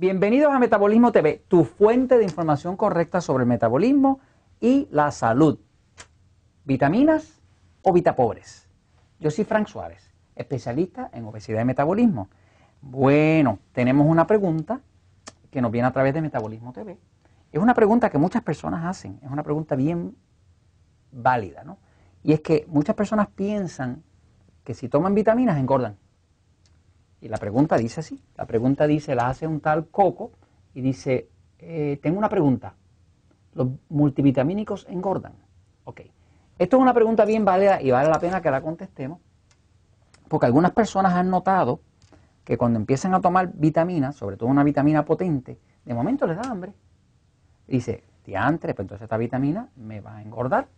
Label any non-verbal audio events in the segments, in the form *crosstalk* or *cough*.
Bienvenidos a Metabolismo TV, tu fuente de información correcta sobre el metabolismo y la salud. ¿Vitaminas o vitapobres? Yo soy Frank Suárez, especialista en obesidad y metabolismo. Bueno, tenemos una pregunta que nos viene a través de Metabolismo TV. Es una pregunta que muchas personas hacen, es una pregunta bien válida, ¿no? Y es que muchas personas piensan que si toman vitaminas engordan. Y la pregunta dice así, la pregunta dice, la hace un tal Coco y dice, eh, tengo una pregunta, ¿los multivitamínicos engordan? Ok, esto es una pregunta bien válida y vale la pena que la contestemos, porque algunas personas han notado que cuando empiezan a tomar vitaminas, sobre todo una vitamina potente, de momento les da hambre. dice, diantre, pues entonces esta vitamina me va a engordar.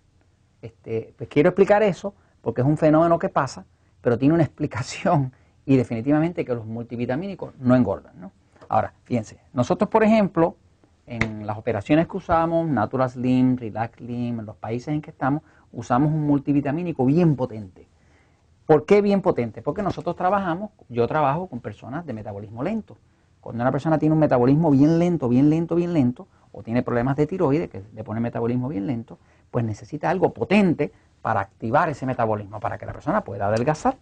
Este, pues quiero explicar eso porque es un fenómeno que pasa, pero tiene una *laughs* explicación y definitivamente que los multivitamínicos no engordan. ¿no? Ahora, fíjense, nosotros por ejemplo, en las operaciones que usamos, Natural Slim, Relax Slim, en los países en que estamos, usamos un multivitamínico bien potente. ¿Por qué bien potente? Porque nosotros trabajamos, yo trabajo con personas de metabolismo lento. Cuando una persona tiene un metabolismo bien lento, bien lento, bien lento, o tiene problemas de tiroides, que le pone metabolismo bien lento, pues necesita algo potente para activar ese metabolismo, para que la persona pueda adelgazar.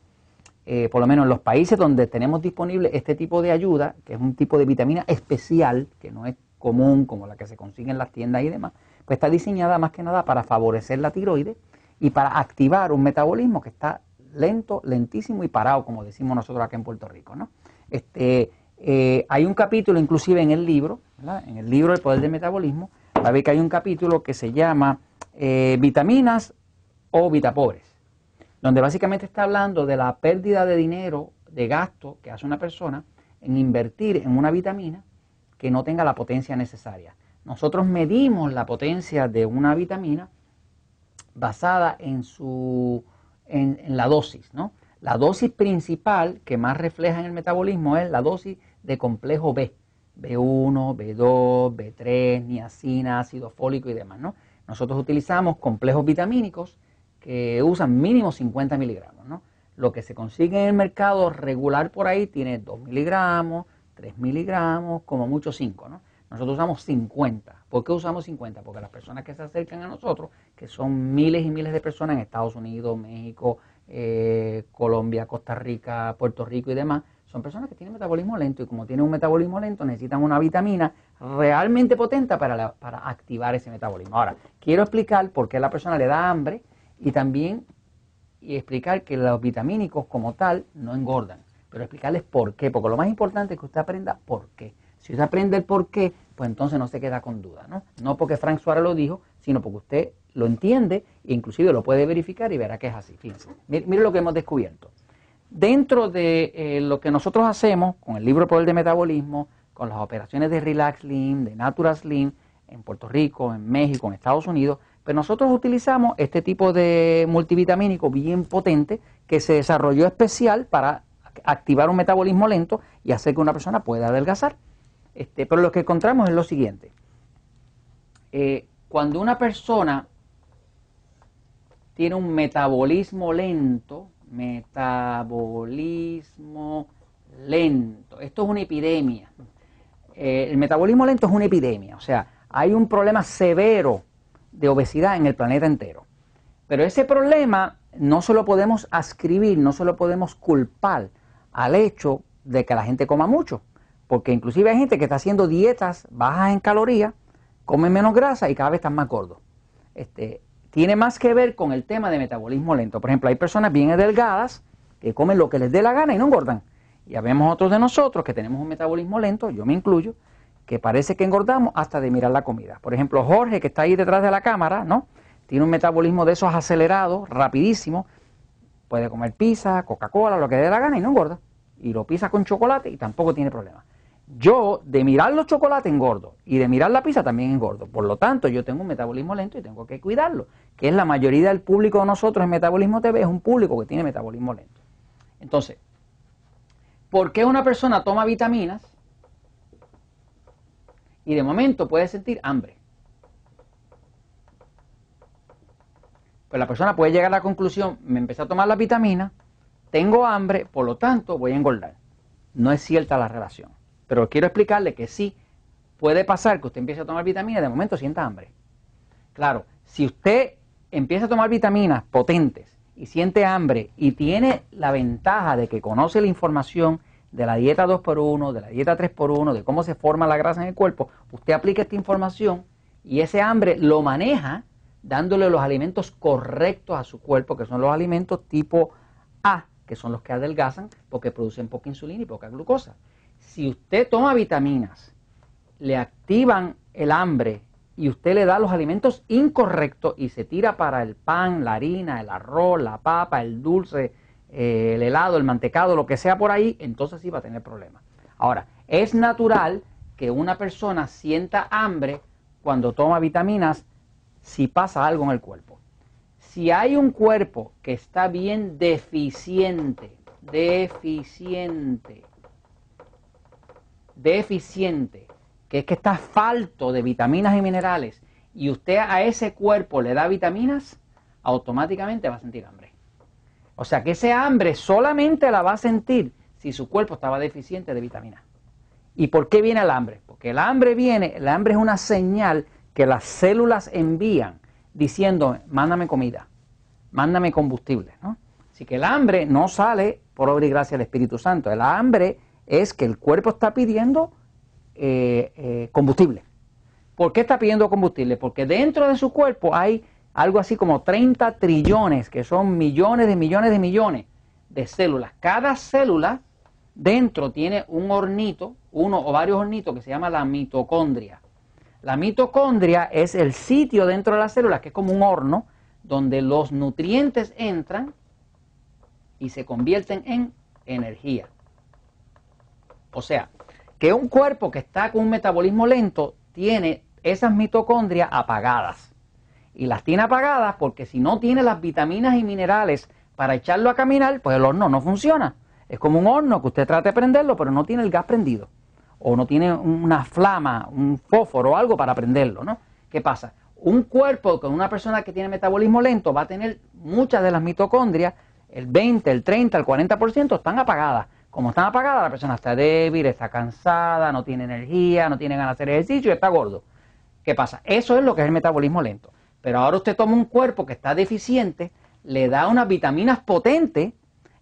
Eh, por lo menos en los países donde tenemos disponible este tipo de ayuda, que es un tipo de vitamina especial, que no es común como la que se consigue en las tiendas y demás, pues está diseñada más que nada para favorecer la tiroides y para activar un metabolismo que está lento, lentísimo y parado, como decimos nosotros acá en Puerto Rico. ¿no? Este, eh, hay un capítulo inclusive en el libro, en el libro El Poder del Metabolismo, va a ver que hay un capítulo que se llama eh, Vitaminas o Vitapobres donde básicamente está hablando de la pérdida de dinero, de gasto que hace una persona en invertir en una vitamina que no tenga la potencia necesaria. Nosotros medimos la potencia de una vitamina basada en, su, en, la dosis, ¿no? La dosis principal que más refleja en el metabolismo es la dosis de complejo B, B1, B2, B3, niacina, ácido fólico y demás, ¿no? Nosotros utilizamos complejos vitamínicos que usan mínimo 50 miligramos. ¿no? Lo que se consigue en el mercado regular por ahí tiene 2 miligramos, 3 miligramos, como mucho 5. ¿no? Nosotros usamos 50. ¿Por qué usamos 50? Porque las personas que se acercan a nosotros, que son miles y miles de personas en Estados Unidos, México, eh, Colombia, Costa Rica, Puerto Rico y demás, son personas que tienen metabolismo lento y como tienen un metabolismo lento necesitan una vitamina realmente potente para, para activar ese metabolismo. Ahora, quiero explicar por qué la persona le da hambre y también y explicar que los vitamínicos como tal no engordan, pero explicarles por qué, porque lo más importante es que usted aprenda por qué. Si usted aprende el por qué, pues entonces no se queda con duda, ¿no? No porque Frank Suárez lo dijo, sino porque usted lo entiende e inclusive lo puede verificar y verá que es así. Fíjense, mire, lo que hemos descubierto. Dentro de eh, lo que nosotros hacemos con el libro Poder de Metabolismo, con las operaciones de Relax Slim, de Natural Slim, en Puerto Rico, en México, en Estados Unidos, pero nosotros utilizamos este tipo de multivitamínico bien potente que se desarrolló especial para activar un metabolismo lento y hacer que una persona pueda adelgazar. Este, pero lo que encontramos es lo siguiente. Eh, cuando una persona tiene un metabolismo lento, metabolismo lento, esto es una epidemia. Eh, el metabolismo lento es una epidemia, o sea, hay un problema severo de obesidad en el planeta entero. Pero ese problema no se lo podemos ascribir, no se lo podemos culpar al hecho de que la gente coma mucho. Porque inclusive hay gente que está haciendo dietas bajas en calorías, come menos grasa y cada vez están más gordos. Este, tiene más que ver con el tema de metabolismo lento. Por ejemplo, hay personas bien delgadas que comen lo que les dé la gana y no engordan. Y habemos otros de nosotros que tenemos un metabolismo lento, yo me incluyo, que parece que engordamos hasta de mirar la comida. Por ejemplo, Jorge, que está ahí detrás de la cámara, ¿no? Tiene un metabolismo de esos acelerados, rapidísimo. Puede comer pizza, Coca-Cola, lo que dé la gana y no engorda. Y lo pisa con chocolate y tampoco tiene problema. Yo, de mirar los chocolates, engordo. Y de mirar la pizza también engordo. Por lo tanto, yo tengo un metabolismo lento y tengo que cuidarlo. Que es la mayoría del público de nosotros en Metabolismo TV, es un público que tiene metabolismo lento. Entonces, ¿por qué una persona toma vitaminas y de momento puede sentir hambre. Pues la persona puede llegar a la conclusión, me empecé a tomar la vitamina, tengo hambre, por lo tanto voy a engordar. No es cierta la relación. Pero quiero explicarle que sí puede pasar que usted empiece a tomar vitaminas y de momento sienta hambre. Claro, si usted empieza a tomar vitaminas potentes y siente hambre y tiene la ventaja de que conoce la información de la dieta 2x1, de la dieta 3x1, de cómo se forma la grasa en el cuerpo, usted aplica esta información y ese hambre lo maneja dándole los alimentos correctos a su cuerpo, que son los alimentos tipo A, que son los que adelgazan porque producen poca insulina y poca glucosa. Si usted toma vitaminas, le activan el hambre y usted le da los alimentos incorrectos y se tira para el pan, la harina, el arroz, la papa, el dulce, el helado, el mantecado, lo que sea por ahí, entonces sí va a tener problemas. Ahora, es natural que una persona sienta hambre cuando toma vitaminas si pasa algo en el cuerpo. Si hay un cuerpo que está bien deficiente, deficiente, deficiente, que es que está falto de vitaminas y minerales, y usted a ese cuerpo le da vitaminas, automáticamente va a sentir hambre. O sea que ese hambre solamente la va a sentir si su cuerpo estaba deficiente de vitaminas. ¿Y por qué viene el hambre? Porque el hambre viene, el hambre es una señal que las células envían diciendo, mándame comida, mándame combustible. ¿no? Así que el hambre no sale por obra y gracia del Espíritu Santo. El hambre es que el cuerpo está pidiendo eh, eh, combustible. ¿Por qué está pidiendo combustible? Porque dentro de su cuerpo hay algo así como 30 trillones, que son millones de millones de millones de células. Cada célula dentro tiene un hornito, uno o varios hornitos que se llama la mitocondria. La mitocondria es el sitio dentro de la célula, que es como un horno, donde los nutrientes entran y se convierten en energía. O sea, que un cuerpo que está con un metabolismo lento tiene esas mitocondrias apagadas. Y las tiene apagadas porque si no tiene las vitaminas y minerales para echarlo a caminar, pues el horno no funciona. Es como un horno que usted trata de prenderlo, pero no tiene el gas prendido o no tiene una flama, un fósforo o algo para prenderlo, ¿no? ¿Qué pasa? Un cuerpo con una persona que tiene metabolismo lento va a tener muchas de las mitocondrias, el 20, el 30, el 40% están apagadas. Como están apagadas, la persona está débil, está cansada, no tiene energía, no tiene ganas de hacer ejercicio y está gordo. ¿Qué pasa? Eso es lo que es el metabolismo lento. Pero ahora usted toma un cuerpo que está deficiente, le da unas vitaminas potentes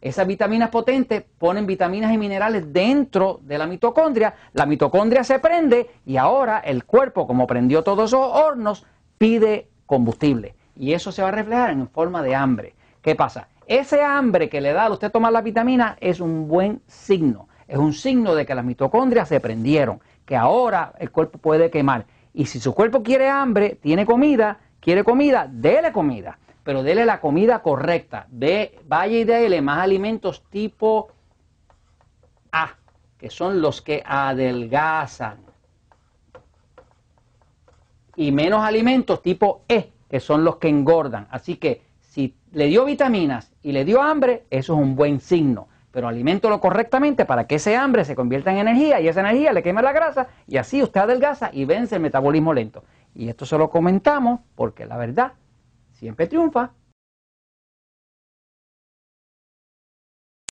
esas vitaminas potentes ponen vitaminas y minerales dentro de la mitocondria, la mitocondria se prende y ahora el cuerpo, como prendió todos esos hornos, pide combustible. Y eso se va a reflejar en forma de hambre. ¿Qué pasa? Ese hambre que le da a usted tomar la vitamina es un buen signo. Es un signo de que las mitocondrias se prendieron, que ahora el cuerpo puede quemar. Y si su cuerpo quiere hambre, tiene comida, quiere comida, dele comida pero dele la comida correcta. Vaya y dele más alimentos tipo A, que son los que adelgazan. Y menos alimentos tipo E, que son los que engordan. Así que si le dio vitaminas y le dio hambre, eso es un buen signo. Pero aliméntolo correctamente para que ese hambre se convierta en energía y esa energía le queme la grasa y así usted adelgaza y vence el metabolismo lento. Y esto se lo comentamos porque la verdad siempre triunfa.